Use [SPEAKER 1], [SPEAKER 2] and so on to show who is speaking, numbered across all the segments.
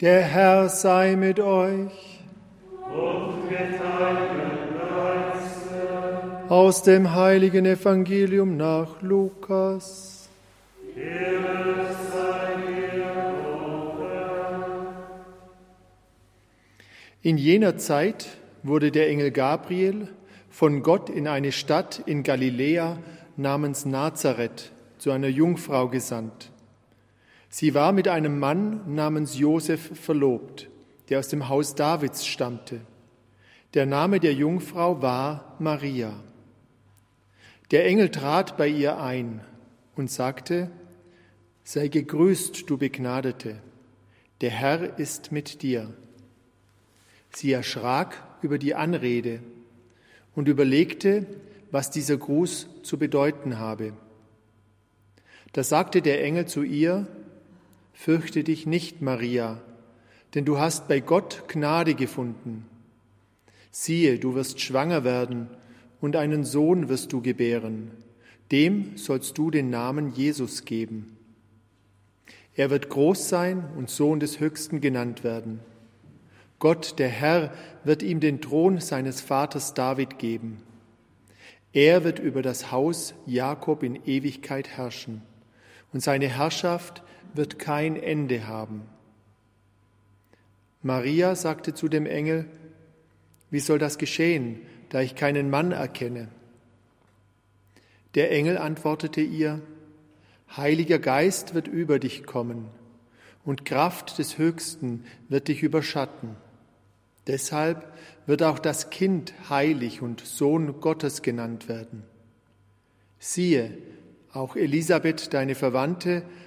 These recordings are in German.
[SPEAKER 1] Der Herr sei mit euch.
[SPEAKER 2] Und mit deinem.
[SPEAKER 1] Aus dem heiligen Evangelium nach Lukas. In jener Zeit wurde der Engel Gabriel von Gott in eine Stadt in Galiläa namens Nazareth zu einer Jungfrau gesandt. Sie war mit einem Mann namens Josef verlobt, der aus dem Haus Davids stammte. Der Name der Jungfrau war Maria. Der Engel trat bei ihr ein und sagte, Sei gegrüßt, du Begnadete, der Herr ist mit dir. Sie erschrak über die Anrede und überlegte, was dieser Gruß zu bedeuten habe. Da sagte der Engel zu ihr, Fürchte dich nicht, Maria, denn du hast bei Gott Gnade gefunden. Siehe, du wirst schwanger werden und einen Sohn wirst du gebären. Dem sollst du den Namen Jesus geben. Er wird groß sein und Sohn des Höchsten genannt werden. Gott, der Herr, wird ihm den Thron seines Vaters David geben. Er wird über das Haus Jakob in Ewigkeit herrschen, und seine Herrschaft wird kein Ende haben. Maria sagte zu dem Engel, wie soll das geschehen, da ich keinen Mann erkenne? Der Engel antwortete ihr, Heiliger Geist wird über dich kommen und Kraft des Höchsten wird dich überschatten. Deshalb wird auch das Kind heilig und Sohn Gottes genannt werden. Siehe, auch Elisabeth, deine Verwandte,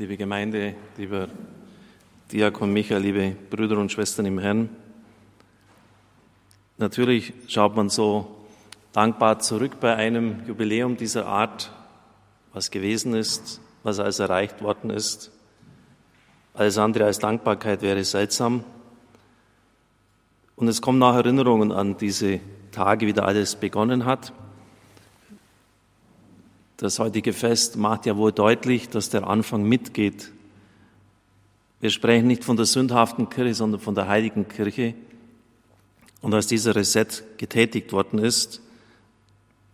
[SPEAKER 3] Liebe Gemeinde, lieber Diakon Michael, liebe Brüder und Schwestern im Herrn, natürlich schaut man so dankbar zurück bei einem Jubiläum dieser Art, was gewesen ist, was alles erreicht worden ist. Alles andere als Dankbarkeit wäre seltsam. Und es kommen nach Erinnerungen an diese Tage, wie da alles begonnen hat. Das heutige Fest macht ja wohl deutlich, dass der Anfang mitgeht. Wir sprechen nicht von der sündhaften Kirche, sondern von der heiligen Kirche. Und als dieser Reset getätigt worden ist,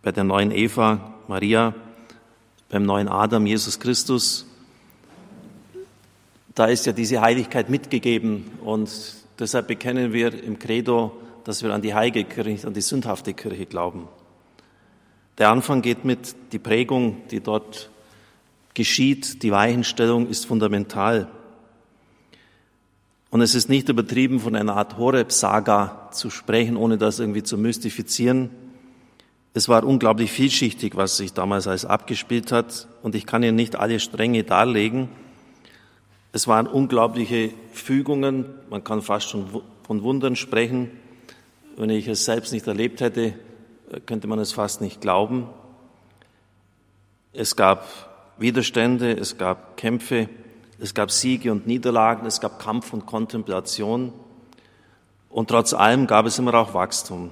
[SPEAKER 3] bei der neuen Eva, Maria, beim neuen Adam, Jesus Christus, da ist ja diese Heiligkeit mitgegeben und deshalb bekennen wir im Credo, dass wir an die heilige Kirche, an die sündhafte Kirche glauben. Der Anfang geht mit, die Prägung, die dort geschieht, die Weichenstellung ist fundamental. Und es ist nicht übertrieben, von einer Art Horeb-Saga zu sprechen, ohne das irgendwie zu mystifizieren. Es war unglaublich vielschichtig, was sich damals alles abgespielt hat. Und ich kann Ihnen nicht alle Stränge darlegen. Es waren unglaubliche Fügungen. Man kann fast schon von Wundern sprechen. Wenn ich es selbst nicht erlebt hätte, könnte man es fast nicht glauben. Es gab Widerstände, es gab Kämpfe, es gab Siege und Niederlagen, es gab Kampf und Kontemplation. Und trotz allem gab es immer auch Wachstum.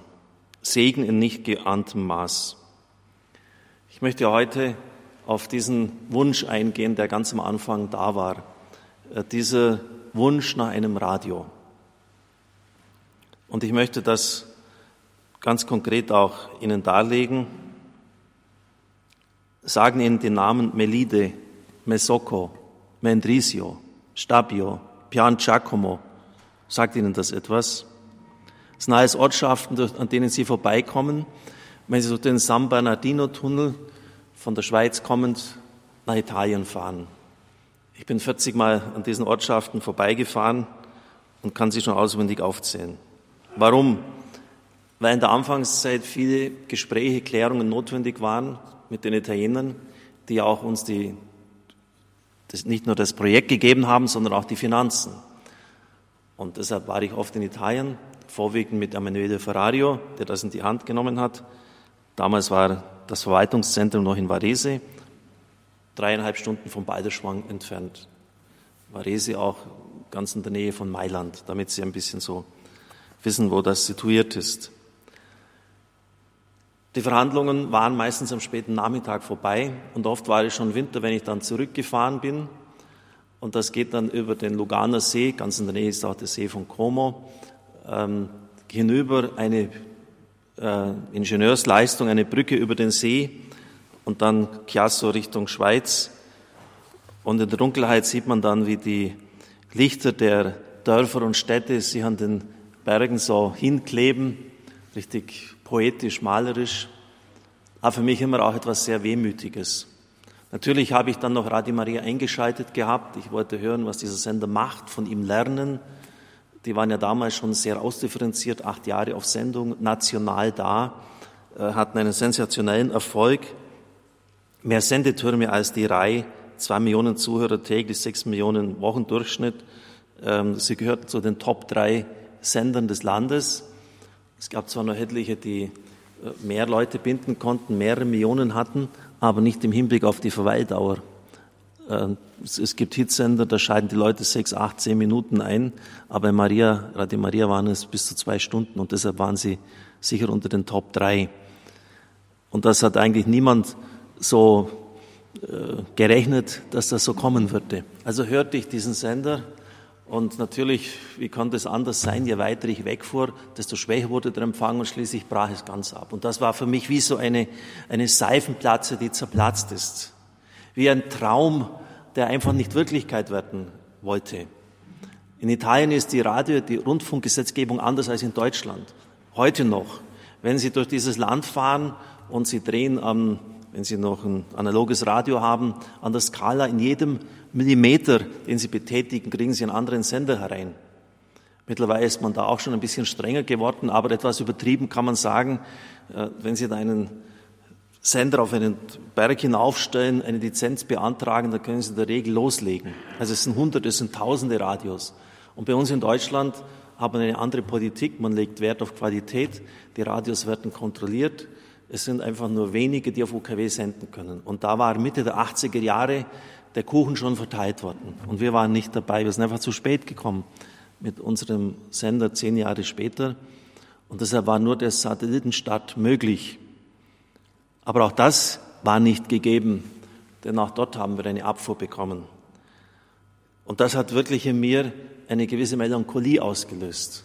[SPEAKER 3] Segen in nicht geahntem Maß. Ich möchte heute auf diesen Wunsch eingehen, der ganz am Anfang da war. Äh, dieser Wunsch nach einem Radio. Und ich möchte das ganz konkret auch Ihnen darlegen. Sagen Ihnen den Namen Melide, Mesocco, Mendrisio, Stabio, Pian Giacomo. Sagt Ihnen das etwas? Das sind alles Ortschaften, an denen Sie vorbeikommen, wenn Sie durch den San Bernardino-Tunnel von der Schweiz kommend nach Italien fahren. Ich bin 40 Mal an diesen Ortschaften vorbeigefahren und kann sie schon auswendig aufzählen. Warum? weil in der Anfangszeit viele Gespräche, Klärungen notwendig waren mit den Italienern, die auch uns die, das, nicht nur das Projekt gegeben haben, sondern auch die Finanzen. Und deshalb war ich oft in Italien, vorwiegend mit Emanuele Ferrario, der das in die Hand genommen hat. Damals war das Verwaltungszentrum noch in Varese, dreieinhalb Stunden von Balderschwang entfernt. Varese auch ganz in der Nähe von Mailand, damit Sie ein bisschen so wissen, wo das situiert ist. Die Verhandlungen waren meistens am späten Nachmittag vorbei und oft war es schon Winter, wenn ich dann zurückgefahren bin. Und das geht dann über den Luganer See, ganz in der Nähe ist auch der See von Como, ähm, hinüber eine äh, Ingenieursleistung, eine Brücke über den See und dann Chiasso Richtung Schweiz. Und in der Dunkelheit sieht man dann, wie die Lichter der Dörfer und Städte sich an den Bergen so hinkleben, richtig poetisch, malerisch, aber für mich immer auch etwas sehr Wehmütiges. Natürlich habe ich dann noch Radio Maria eingeschaltet gehabt. Ich wollte hören, was dieser Sender macht, von ihm lernen. Die waren ja damals schon sehr ausdifferenziert, acht Jahre auf Sendung, national da, äh, hatten einen sensationellen Erfolg. Mehr Sendetürme als die Reihe, zwei Millionen Zuhörer täglich, sechs Millionen Wochendurchschnitt. Ähm, sie gehörten zu den Top drei Sendern des Landes. Es gab zwar noch etliche, die äh, mehr Leute binden konnten, mehrere Millionen hatten, aber nicht im Hinblick auf die Verweildauer. Ähm, es gibt Hitsender, da scheiden die Leute sechs, acht, zehn Minuten ein, aber in Maria, Radio Maria waren es bis zu zwei Stunden und deshalb waren sie sicher unter den Top drei. Und das hat eigentlich niemand so äh, gerechnet, dass das so kommen würde. Also hörte ich diesen Sender und natürlich, wie konnte es anders sein, je weiter ich wegfuhr, desto schwächer wurde der Empfang und schließlich brach es ganz ab. Und das war für mich wie so eine, eine Seifenplatze, die zerplatzt ist. Wie ein Traum, der einfach nicht Wirklichkeit werden wollte. In Italien ist die Radio, die Rundfunkgesetzgebung anders als in Deutschland. Heute noch. Wenn Sie durch dieses Land fahren und Sie drehen am, wenn Sie noch ein analoges Radio haben, an der Skala in jedem Millimeter, den Sie betätigen, kriegen Sie einen anderen Sender herein. Mittlerweile ist man da auch schon ein bisschen strenger geworden, aber etwas übertrieben kann man sagen, äh, wenn Sie da einen Sender auf einen Berg hinaufstellen, eine Lizenz beantragen, dann können Sie in der Regel loslegen. Also es sind hunderte, es sind tausende Radios. Und bei uns in Deutschland haben wir eine andere Politik. Man legt Wert auf Qualität. Die Radios werden kontrolliert. Es sind einfach nur wenige, die auf UKW senden können. Und da war Mitte der 80er Jahre der Kuchen schon verteilt worden. Und wir waren nicht dabei. Wir sind einfach zu spät gekommen mit unserem Sender zehn Jahre später. Und deshalb war nur der Satellitenstart möglich. Aber auch das war nicht gegeben, denn auch dort haben wir eine Abfuhr bekommen. Und das hat wirklich in mir eine gewisse Melancholie ausgelöst.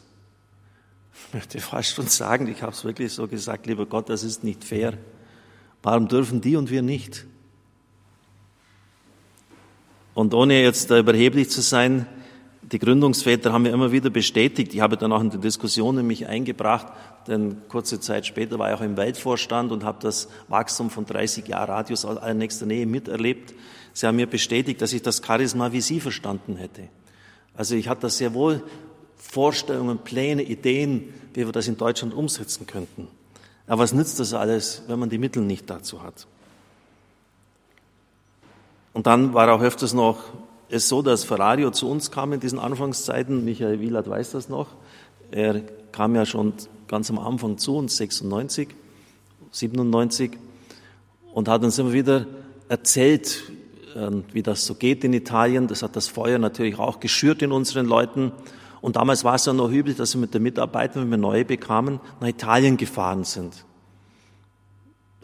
[SPEAKER 3] Ich möchte fast schon sagen, ich habe es wirklich so gesagt, lieber Gott, das ist nicht fair. Warum dürfen die und wir nicht? Und ohne jetzt überheblich zu sein, die Gründungsväter haben mir immer wieder bestätigt, ich habe dann auch in die Diskussionen mich eingebracht, denn kurze Zeit später war ich auch im Weltvorstand und habe das Wachstum von 30 Jahren Radios aus nächster Nähe miterlebt. Sie haben mir bestätigt, dass ich das Charisma wie Sie verstanden hätte. Also ich hatte sehr wohl Vorstellungen, Pläne, Ideen, wie wir das in Deutschland umsetzen könnten. Aber was nützt das alles, wenn man die Mittel nicht dazu hat? Und dann war auch öfters noch es so, dass Ferrario zu uns kam in diesen Anfangszeiten. Michael Wielert weiß das noch. Er kam ja schon ganz am Anfang zu uns, 96, 97, und hat uns immer wieder erzählt, ähm, wie das so geht in Italien. Das hat das Feuer natürlich auch geschürt in unseren Leuten. Und damals war es ja noch üblich, dass wir mit den Mitarbeitern, wenn wir neue bekamen, nach Italien gefahren sind.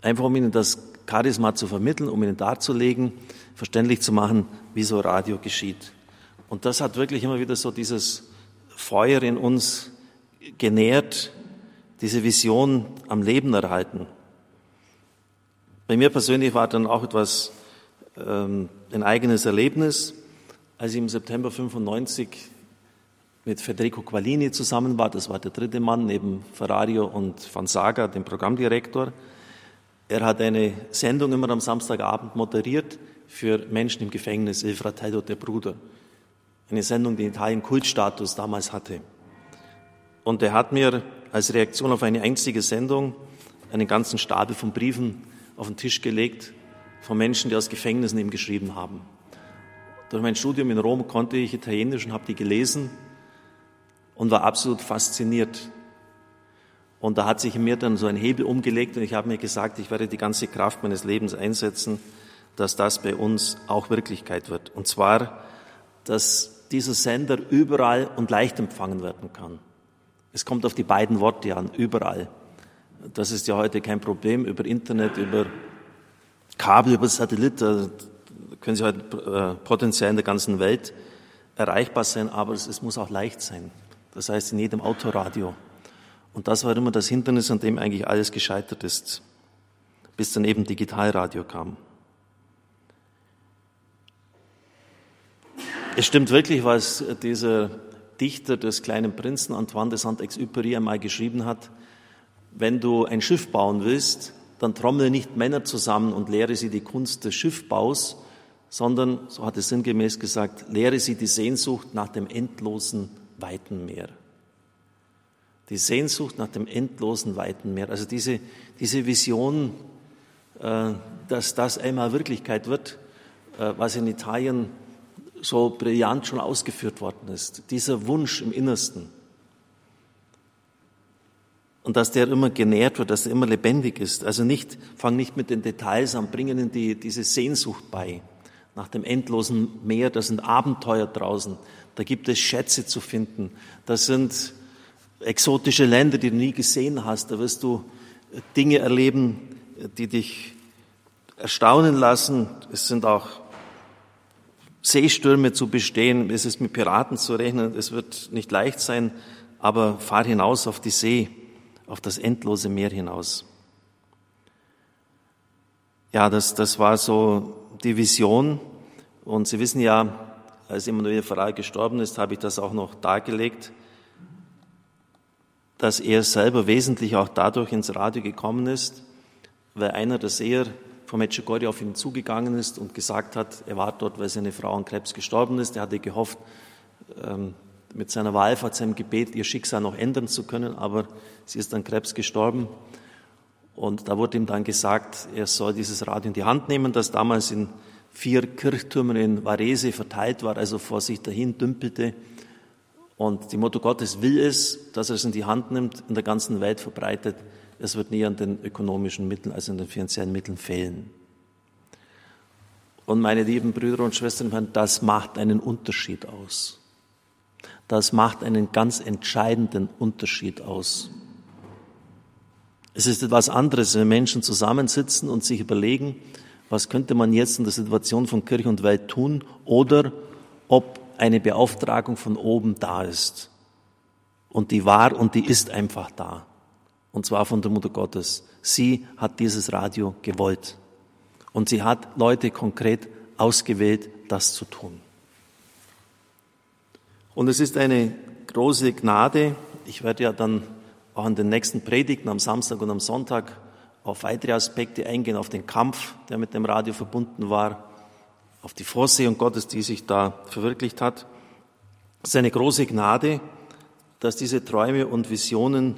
[SPEAKER 3] Einfach um ihnen das Charisma zu vermitteln, um ihnen darzulegen, verständlich zu machen, wie so Radio geschieht. Und das hat wirklich immer wieder so dieses Feuer in uns genährt, diese Vision am Leben erhalten. Bei mir persönlich war dann auch etwas ähm, ein eigenes Erlebnis, als ich im September 95 mit Federico Qualini zusammen war. Das war der dritte Mann neben Ferrario und Fansaga, dem Programmdirektor. Er hat eine Sendung immer am Samstagabend moderiert für Menschen im Gefängnis, Il Fratello der Bruder. Eine Sendung, die in Italien Kultstatus damals hatte. Und er hat mir als Reaktion auf eine einzige Sendung einen ganzen Stapel von Briefen auf den Tisch gelegt von Menschen, die aus Gefängnissen ihm geschrieben haben. Durch mein Studium in Rom konnte ich Italienisch und habe die gelesen und war absolut fasziniert. Und da hat sich in mir dann so ein Hebel umgelegt und ich habe mir gesagt, ich werde die ganze Kraft meines Lebens einsetzen, dass das bei uns auch Wirklichkeit wird. Und zwar, dass dieser Sender überall und leicht empfangen werden kann. Es kommt auf die beiden Worte an, überall. Das ist ja heute kein Problem über Internet, über Kabel, über Satellit. Da können Sie heute äh, potenziell in der ganzen Welt erreichbar sein, aber es, es muss auch leicht sein. Das heißt in jedem Autoradio. Und das war immer das Hindernis, an dem eigentlich alles gescheitert ist, bis dann eben Digitalradio kam. Es stimmt wirklich, was dieser Dichter des kleinen Prinzen Antoine de Saint-Exupéry einmal geschrieben hat. Wenn du ein Schiff bauen willst, dann trommle nicht Männer zusammen und lehre sie die Kunst des Schiffbaus, sondern, so hat es sinngemäß gesagt, lehre sie die Sehnsucht nach dem endlosen weiten Meer. Die Sehnsucht nach dem endlosen weiten Meer. Also diese, diese Vision, äh, dass das einmal Wirklichkeit wird, äh, was in Italien so brillant schon ausgeführt worden ist. Dieser Wunsch im Innersten. Und dass der immer genährt wird, dass er immer lebendig ist. Also nicht, fang nicht mit den Details an, bringen die, diese Sehnsucht bei. Nach dem endlosen Meer, da sind Abenteuer draußen. Da gibt es Schätze zu finden. Das sind exotische Länder, die du nie gesehen hast. Da wirst du Dinge erleben, die dich erstaunen lassen. Es sind auch Seestürme zu bestehen, es ist mit Piraten zu rechnen, es wird nicht leicht sein, aber fahr hinaus auf die See, auf das endlose Meer hinaus. Ja, das, das war so die Vision. Und Sie wissen ja, als Emanuel Farrar gestorben ist, habe ich das auch noch dargelegt, dass er selber wesentlich auch dadurch ins Radio gekommen ist, weil einer der Seher vom Medjugorje auf ihn zugegangen ist und gesagt hat, er war dort, weil seine Frau an Krebs gestorben ist. Er hatte gehofft, ähm, mit seiner Wallfahrt, seinem Gebet ihr Schicksal noch ändern zu können, aber sie ist an Krebs gestorben. Und da wurde ihm dann gesagt, er soll dieses Radio in die Hand nehmen, das damals in vier Kirchtürmen in Varese verteilt war, also vor sich dahin dümpelte. Und die Motto Gottes will es, dass er es in die Hand nimmt, in der ganzen Welt verbreitet es wird nie an den ökonomischen Mitteln, also an den finanziellen Mitteln fehlen. Und meine lieben Brüder und Schwestern, das macht einen Unterschied aus. Das macht einen ganz entscheidenden Unterschied aus. Es ist etwas anderes, wenn Menschen zusammensitzen und sich überlegen, was könnte man jetzt in der Situation von Kirche und Welt tun oder ob eine Beauftragung von oben da ist. Und die war und die ist einfach da und zwar von der Mutter Gottes. Sie hat dieses Radio gewollt und sie hat Leute konkret ausgewählt, das zu tun. Und es ist eine große Gnade. Ich werde ja dann auch in den nächsten Predigten am Samstag und am Sonntag auf weitere Aspekte eingehen, auf den Kampf, der mit dem Radio verbunden war, auf die Vorsehung Gottes, die sich da verwirklicht hat. Es ist eine große Gnade, dass diese Träume und Visionen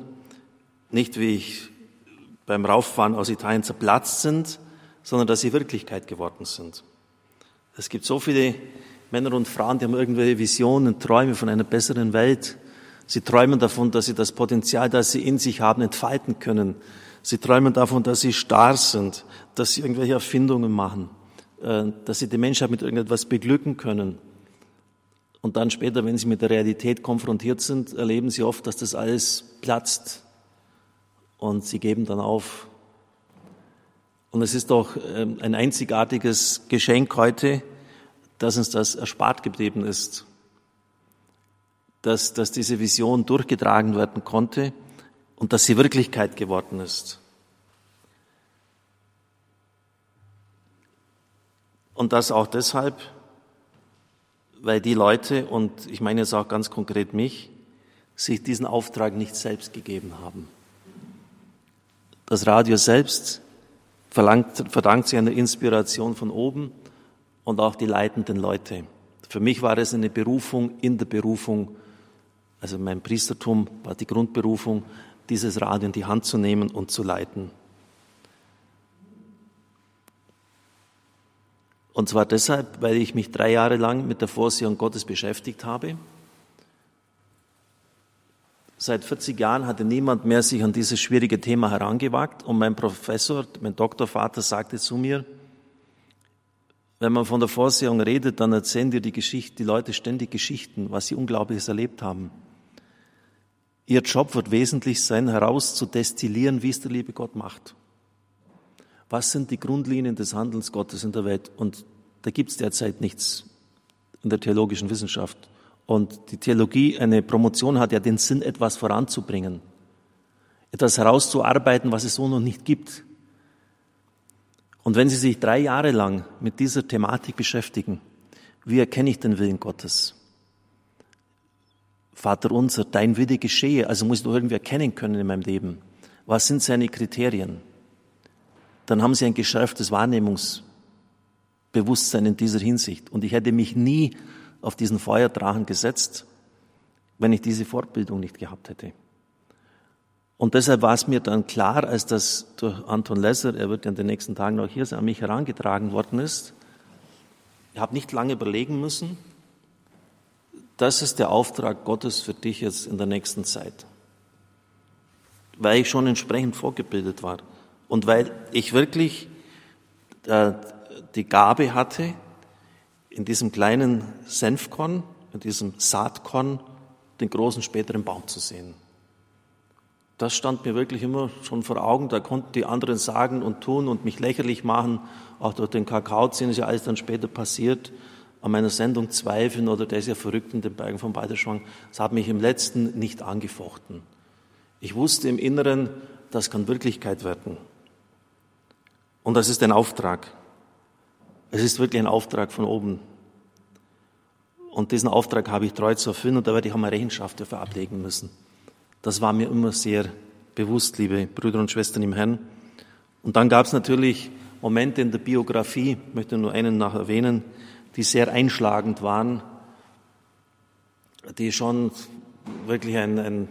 [SPEAKER 3] nicht wie ich beim Rauffahren aus Italien zerplatzt sind, sondern dass sie Wirklichkeit geworden sind. Es gibt so viele Männer und Frauen, die haben irgendwelche Visionen, Träume von einer besseren Welt. Sie träumen davon, dass sie das Potenzial, das sie in sich haben, entfalten können. Sie träumen davon, dass sie starr sind, dass sie irgendwelche Erfindungen machen, äh, dass sie die Menschheit mit irgendetwas beglücken können. Und dann später, wenn sie mit der Realität konfrontiert sind, erleben sie oft, dass das alles platzt, und sie geben dann auf. Und es ist doch ähm, ein einzigartiges Geschenk heute, dass uns das erspart geblieben ist, dass, dass diese Vision durchgetragen werden konnte und dass sie Wirklichkeit geworden ist. Und das auch deshalb, weil die Leute, und ich meine jetzt auch ganz konkret mich, sich diesen Auftrag nicht selbst gegeben haben. Das Radio selbst verlangt, verdankt sich einer Inspiration von oben und auch die leitenden Leute. Für mich war es eine Berufung in der Berufung, also mein Priestertum war die Grundberufung, dieses Radio in die Hand zu nehmen und zu leiten. Und zwar deshalb, weil ich mich drei Jahre lang mit der Vorsehung Gottes beschäftigt habe. Seit 40 Jahren hatte niemand mehr sich an dieses schwierige Thema herangewagt und mein Professor, mein Doktorvater sagte zu mir, wenn man von der Vorsehung redet, dann erzählen dir die Geschichte, die Leute ständig Geschichten, was sie Unglaubliches erlebt haben. Ihr Job wird wesentlich sein, herauszudestillieren, wie es der liebe Gott macht. Was sind die Grundlinien des Handelns Gottes in der Welt? Und da gibt es derzeit nichts in der theologischen Wissenschaft. Und die Theologie, eine Promotion hat ja den Sinn, etwas voranzubringen, etwas herauszuarbeiten, was es so noch nicht gibt. Und wenn Sie sich drei Jahre lang mit dieser Thematik beschäftigen, wie erkenne ich den Willen Gottes? Vater unser, dein Wille geschehe, also muss ich doch irgendwie erkennen können in meinem Leben. Was sind seine Kriterien? dann haben sie ein geschärftes Wahrnehmungsbewusstsein in dieser Hinsicht. Und ich hätte mich nie auf diesen Feuerdrachen gesetzt, wenn ich diese Fortbildung nicht gehabt hätte. Und deshalb war es mir dann klar, als das durch Anton Lesser, er wird ja in den nächsten Tagen noch hier sein, an mich herangetragen worden ist, ich habe nicht lange überlegen müssen, das ist der Auftrag Gottes für dich jetzt in der nächsten Zeit. Weil ich schon entsprechend vorgebildet war. Und weil ich wirklich äh, die Gabe hatte, in diesem kleinen Senfkorn, in diesem Saatkorn, den großen späteren Baum zu sehen. Das stand mir wirklich immer schon vor Augen. Da konnten die anderen sagen und tun und mich lächerlich machen. Auch durch den Kakao ziehen ist ja alles dann später passiert. An meiner Sendung zweifeln oder der ist ja verrückt in den Bergen von Balderschwang. Das hat mich im letzten nicht angefochten. Ich wusste im Inneren, das kann Wirklichkeit werden. Und das ist ein Auftrag. Es ist wirklich ein Auftrag von oben. Und diesen Auftrag habe ich treu zu erfüllen und da werde ich auch mal Rechenschaft dafür ablegen müssen. Das war mir immer sehr bewusst, liebe Brüder und Schwestern im Herrn. Und dann gab es natürlich Momente in der Biografie, ich möchte nur einen nach erwähnen, die sehr einschlagend waren, die schon wirklich ein, ein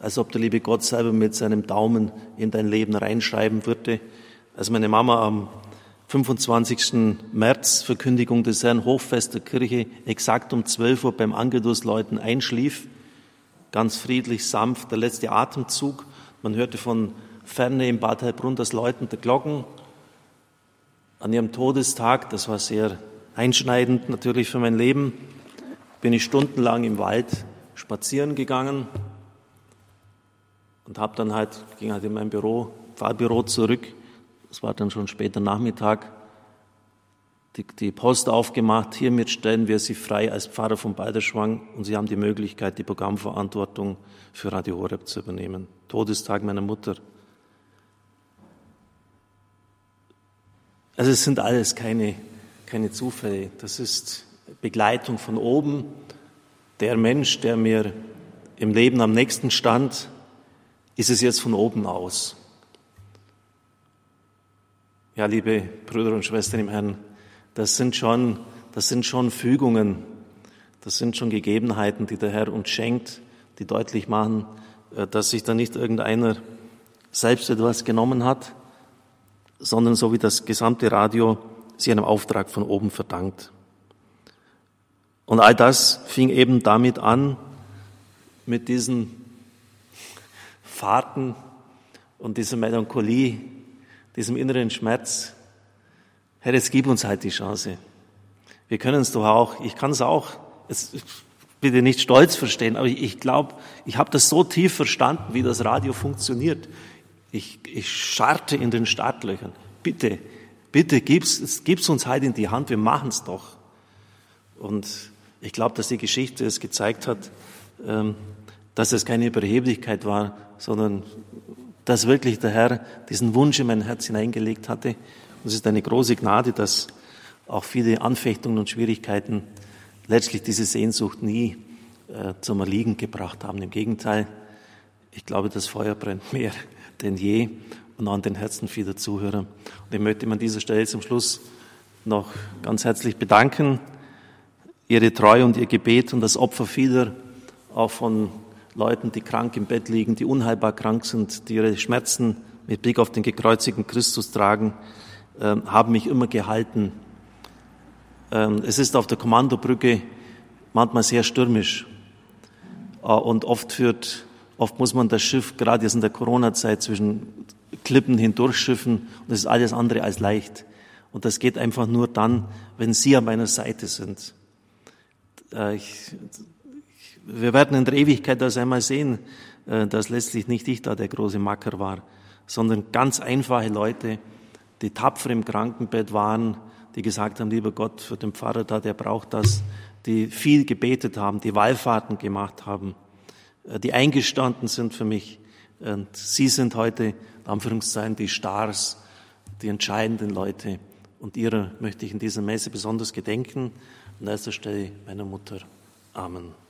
[SPEAKER 3] als ob der liebe Gott selber mit seinem Daumen in dein Leben reinschreiben würde. Als meine Mama am 25. März Verkündigung des Herrn Hochfest der Kirche exakt um 12 Uhr beim Angelusläuten einschlief, ganz friedlich, sanft, der letzte Atemzug. Man hörte von ferne im Bad Heilbrunn das Läuten der Glocken. An ihrem Todestag, das war sehr einschneidend natürlich für mein Leben, bin ich stundenlang im Wald spazieren gegangen und habe dann halt, ging halt in mein Büro, Pfarrbüro zurück es war dann schon später Nachmittag, die, die Post aufgemacht. Hiermit stellen wir Sie frei als Pfarrer von Balderschwang und Sie haben die Möglichkeit, die Programmverantwortung für Radio Horeb zu übernehmen. Todestag meiner Mutter. Also es sind alles keine, keine Zufälle. Das ist Begleitung von oben. Der Mensch, der mir im Leben am nächsten stand, ist es jetzt von oben aus. Ja, liebe Brüder und Schwestern im Herrn, das sind schon, das sind schon Fügungen, das sind schon Gegebenheiten, die der Herr uns schenkt, die deutlich machen, äh, dass sich da nicht irgendeiner selbst etwas genommen hat, sondern so wie das gesamte Radio sie einem Auftrag von oben verdankt. Und all das fing eben damit an, mit diesen Fahrten und dieser Melancholie, diesem inneren Schmerz, Herr, jetzt gib uns halt die Chance. Wir können es doch auch, ich kann es auch, bitte nicht stolz verstehen, aber ich, ich glaube, ich habe das so tief verstanden, wie das Radio funktioniert. Ich, ich scharte in den Startlöchern. Bitte, bitte gib's, gib's uns halt in die Hand, wir machen es doch. Und ich glaube, dass die Geschichte es gezeigt hat, ähm, dass es keine Überheblichkeit war, sondern dass wirklich der Herr diesen Wunsch in mein Herz hineingelegt hatte. Und es ist eine große Gnade, dass auch viele Anfechtungen und Schwierigkeiten letztlich diese Sehnsucht nie äh, zum Erliegen gebracht haben. Im Gegenteil, ich glaube, das Feuer brennt mehr denn je und an den Herzen vieler Zuhörer. Und ich möchte an dieser Stelle zum Schluss noch ganz herzlich bedanken. Ihre Treue und Ihr Gebet und das Opfer vieler, auch von Leuten, die krank im Bett liegen, die unheilbar krank sind, die ihre Schmerzen mit Blick auf den gekreuzigten Christus tragen, äh, haben mich immer gehalten. Ähm, es ist auf der Kommandobrücke manchmal sehr stürmisch äh, und oft führt, oft muss man das Schiff gerade jetzt in der Corona-Zeit zwischen Klippen hindurchschiffen und es ist alles andere als leicht. Und das geht einfach nur dann, wenn Sie an meiner Seite sind. Äh, ich, wir werden in der Ewigkeit das einmal sehen, äh, dass letztlich nicht ich da der große Macker war, sondern ganz einfache Leute, die tapfer im Krankenbett waren, die gesagt haben, lieber Gott, für den Pfarrer da, der braucht das, die viel gebetet haben, die Wallfahrten gemacht haben, äh, die eingestanden sind für mich. Und sie sind heute, Anführungszeichen, die Stars, die entscheidenden Leute. Und ihrer möchte ich in dieser Messe besonders gedenken. An erster Stelle meiner Mutter. Amen.